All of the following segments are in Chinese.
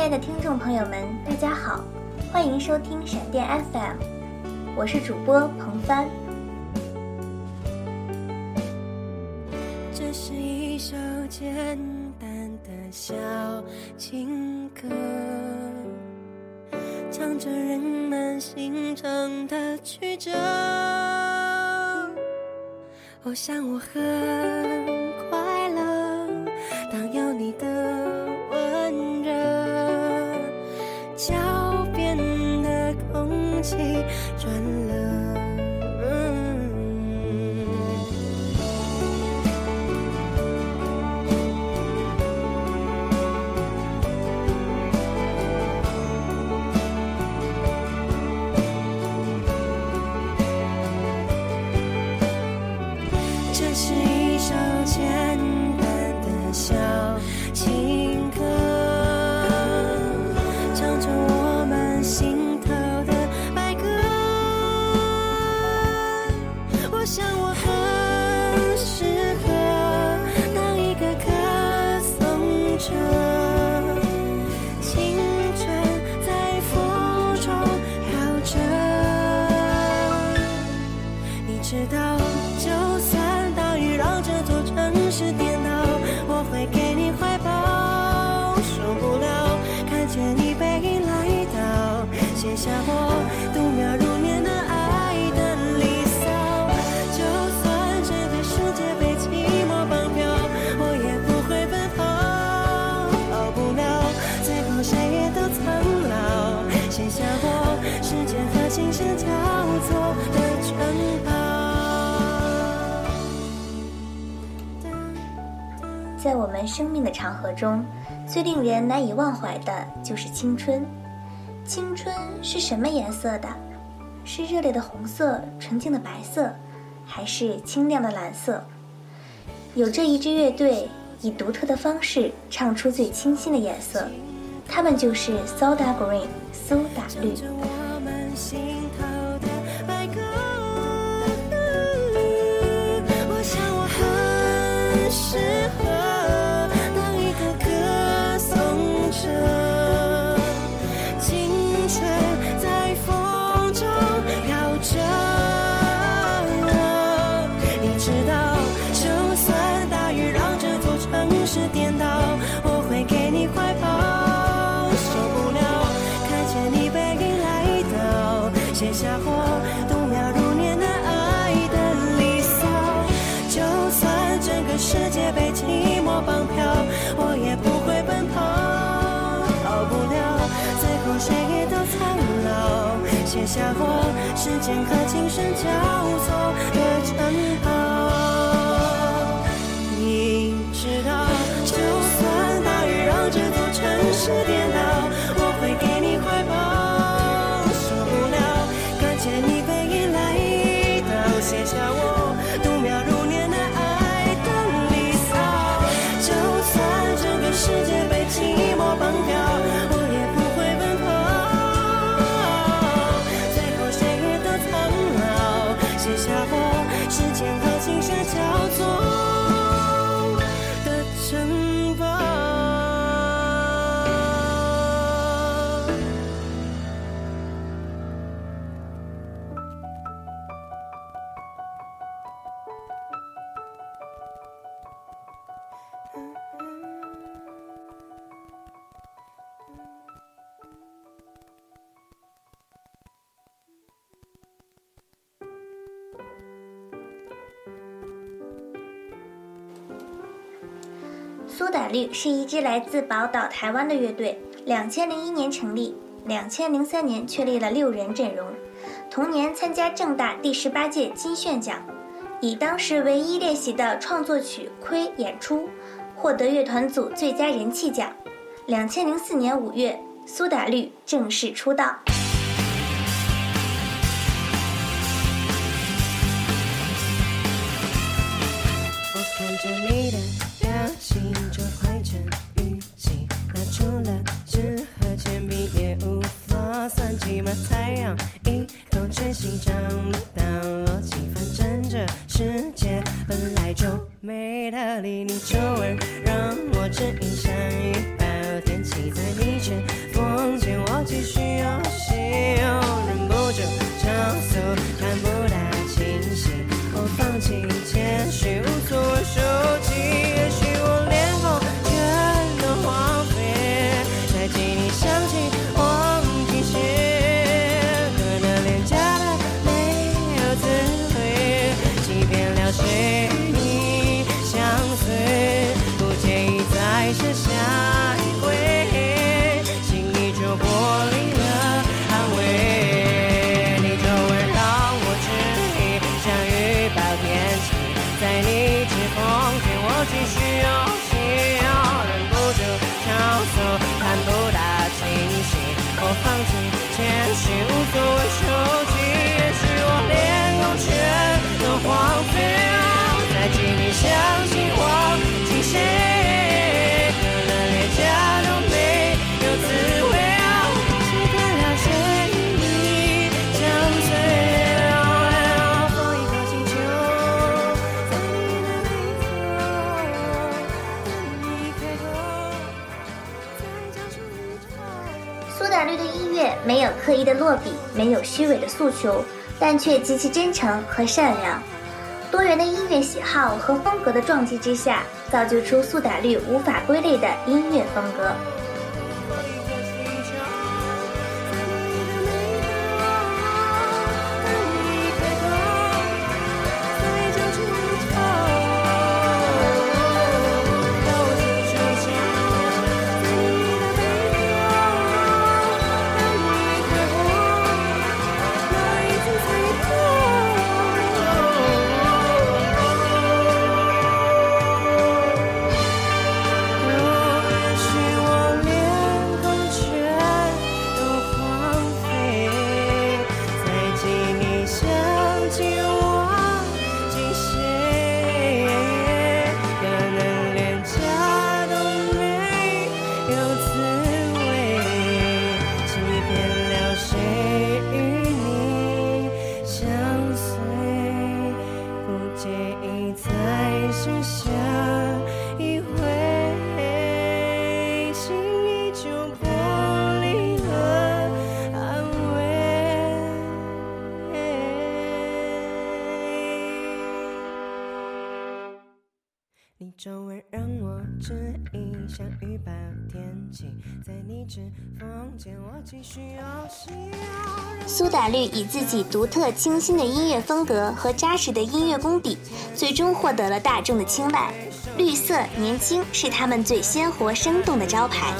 亲爱的听众朋友们，大家好，欢迎收听闪电 FM，我是主播彭帆。这是一首简单的小情歌，唱着人们心中的曲折。我想我很起转生命的长河中，最令人难以忘怀的就是青春。青春是什么颜色的？是热烈的红色、纯净的白色，还是清亮的蓝色？有这一支乐队以独特的方式唱出最清新的颜色，他们就是 Soda Green 苏打绿。谁也都苍老，写下我时间和琴声交错的城堡。你知道，就算大雨让这座城市颠苏打绿是一支来自宝岛台湾的乐队，两千零一年成立，两千零三年确立了六人阵容，同年参加正大第十八届金旋奖，以当时唯一练习的创作曲《亏》演出，获得乐团组最佳人气奖。两千零四年五月，苏打绿正式出道。的太阳，一同追寻降落到落基，反正这世界本来就没道理。你皱纹让我只影响一半，天气在你前，风间我继续游戏。看不到清醒，我放弃前行，无所谓手机，也许我连狗圈都荒废。没有刻意的落笔，没有虚伪的诉求，但却极其真诚和善良。多元的音乐喜好和风格的撞击之下，造就出苏打绿无法归类的音乐风格。苏打绿以自己独特清新的音乐风格和扎实的音乐功底，最终获得了大众的青睐。绿色、年轻是他们最鲜活生动的招牌。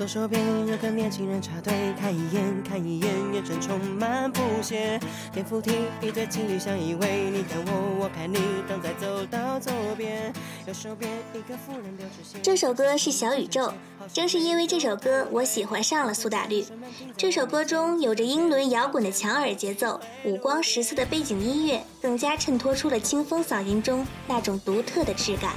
左手边有个年轻人插队，看一眼看一眼，眼神充满不屑。电扶梯一对情侣相依偎，你看我我看你，等在走到左边。右手边一个妇人流着血。这首歌是小宇宙，正是因为这首歌，我喜欢上了苏打绿。这首歌中有着英伦摇滚的强耳节奏，五光十色的背景音乐，更加衬托出了清风嗓音中那种独特的质感。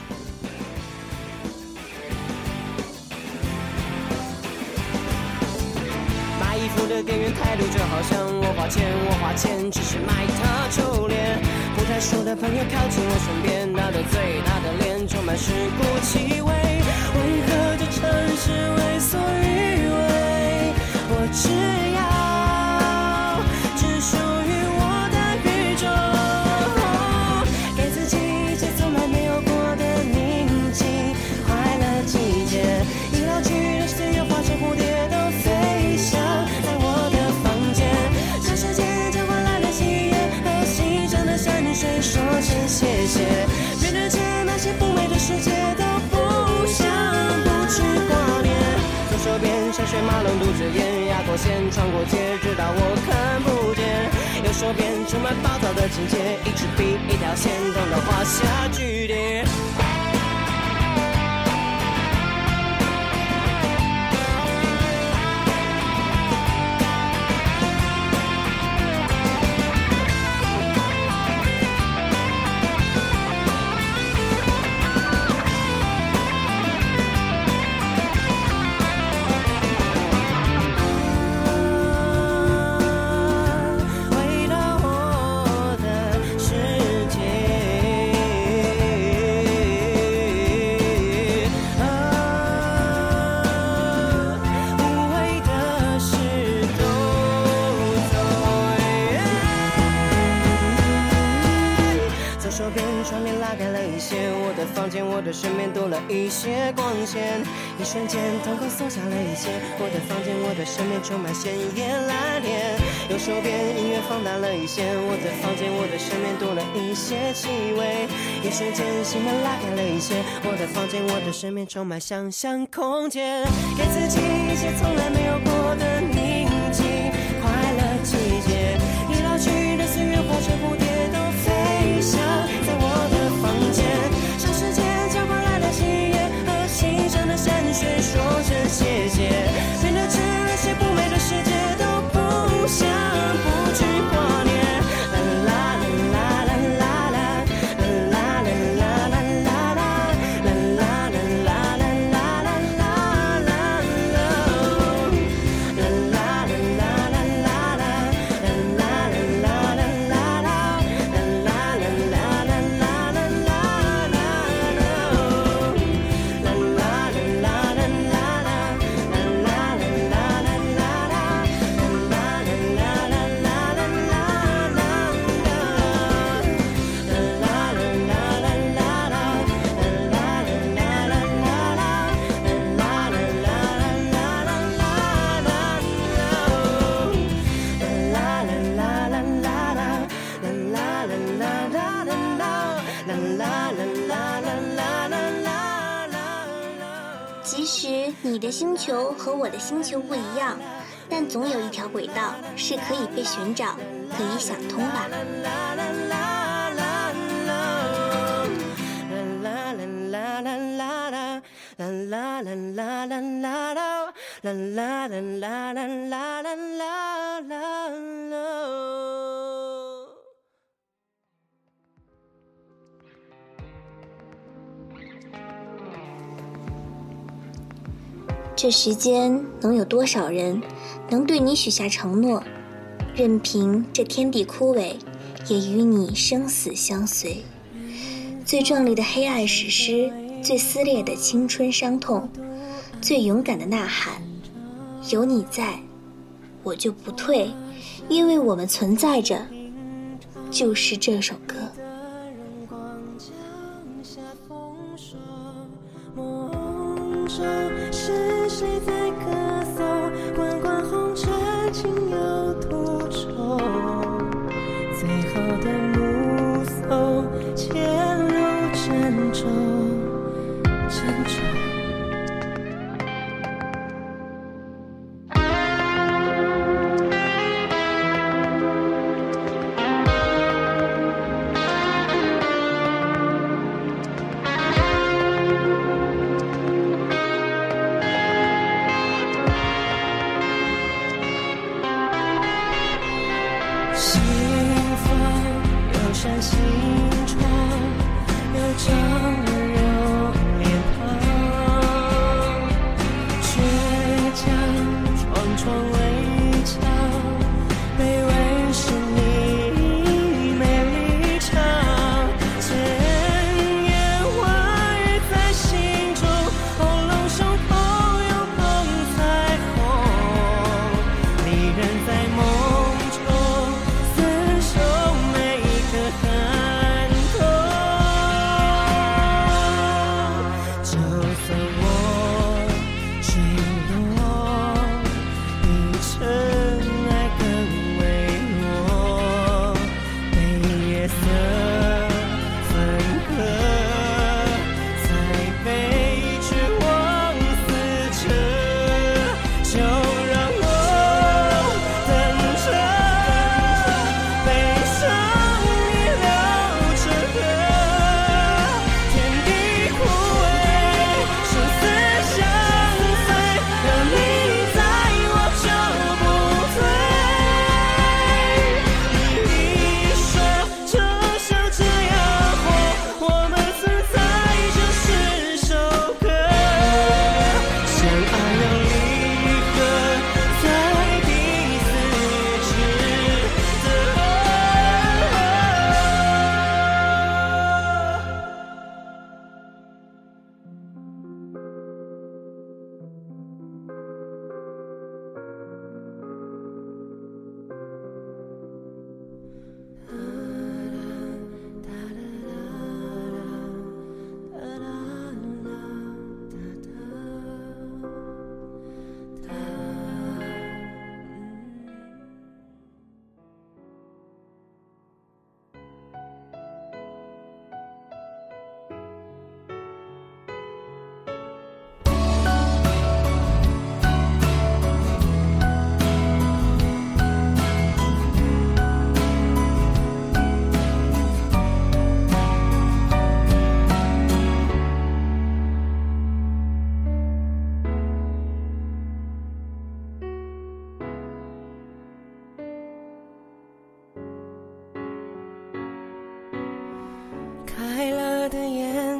衣服的店员态度就好像我花钱，我花钱只是买他臭脸。不太熟的朋友靠近我身边，他的嘴，他的脸充满尸骨气味。为何这城市为所欲为？我只线，穿过街，直到我看不见。右手边充满暴躁的情节，一支笔，一条线，等到画下句点。瞬间，瞳孔缩小了一些，我的房间，我的身边充满鲜艳蓝天。右手边音乐放大了一些，我的房间，我的身边多了一些气味。一瞬间，心门拉开了一些，我的房间，我的身边充满想象空间。给自己一些从来没有过的星球不一样，但总有一条轨道是可以被寻找、可以想通吧。这时间能有多少人能对你许下承诺，任凭这天地枯萎，也与你生死相随？最壮丽的黑暗史诗，最撕裂的青春伤痛，最勇敢的呐喊，有你在，我就不退，因为我们存在着，就是这首歌。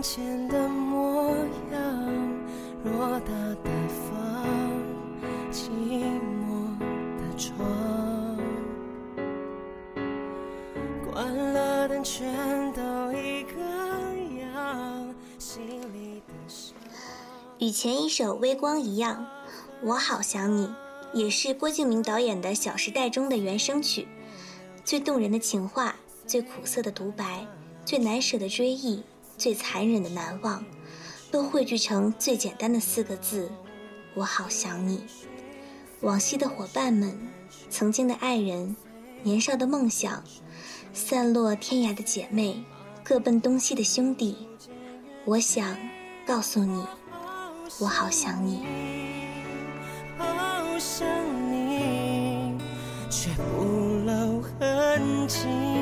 前的模样，偌大的房，寂寞的窗，关了灯全都一个样，心里的伤。与前一首《微光》一样，《我好想你》也是郭敬明导演的《小时代》中的原声曲，最动人的情话，最苦涩的独白，最难舍的追忆，最残忍的难忘，都汇聚成最简单的四个字：我好想你。往昔的伙伴们，曾经的爱人，年少的梦想，散落天涯的姐妹，各奔东西的兄弟，我想告诉你。我好想你，好想你，却不露痕迹。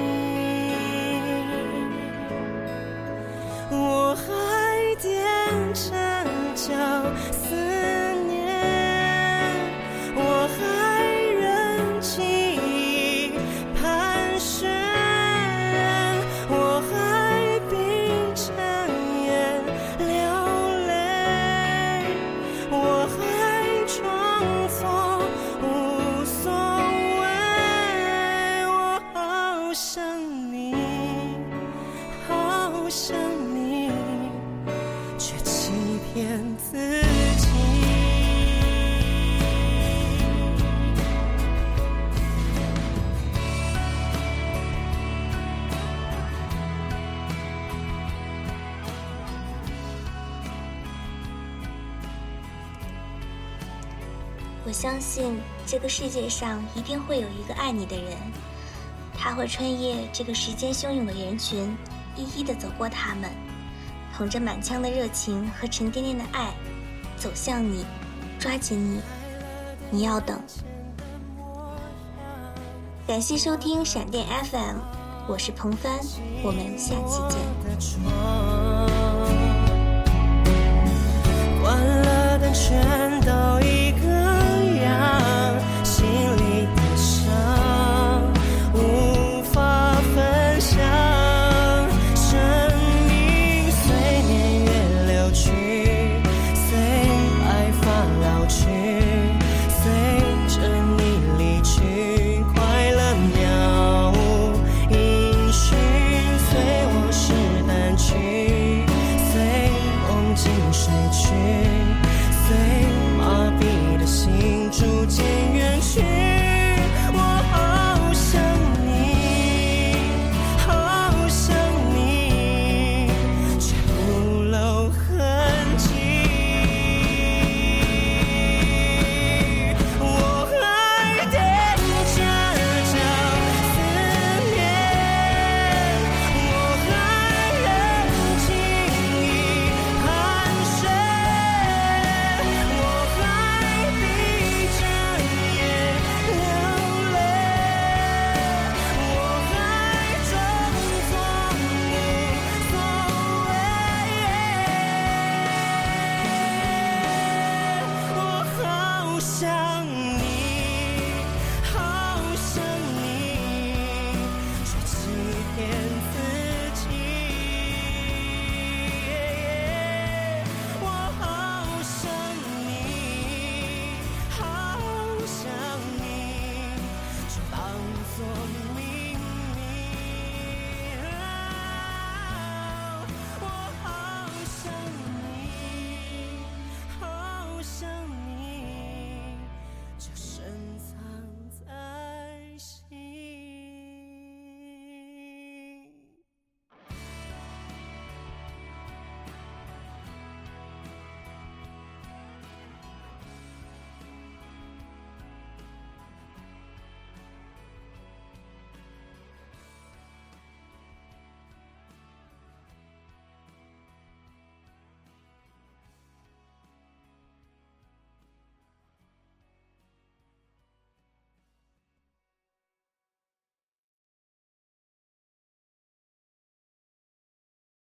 相信这个世界上一定会有一个爱你的人。他会穿越这个时间汹涌的人群一一的走过他们捧着满腔的热情和沉甸甸的爱走向你抓紧你你要等。感谢收听闪电 fm 我是彭帆我们下期见。关了灯全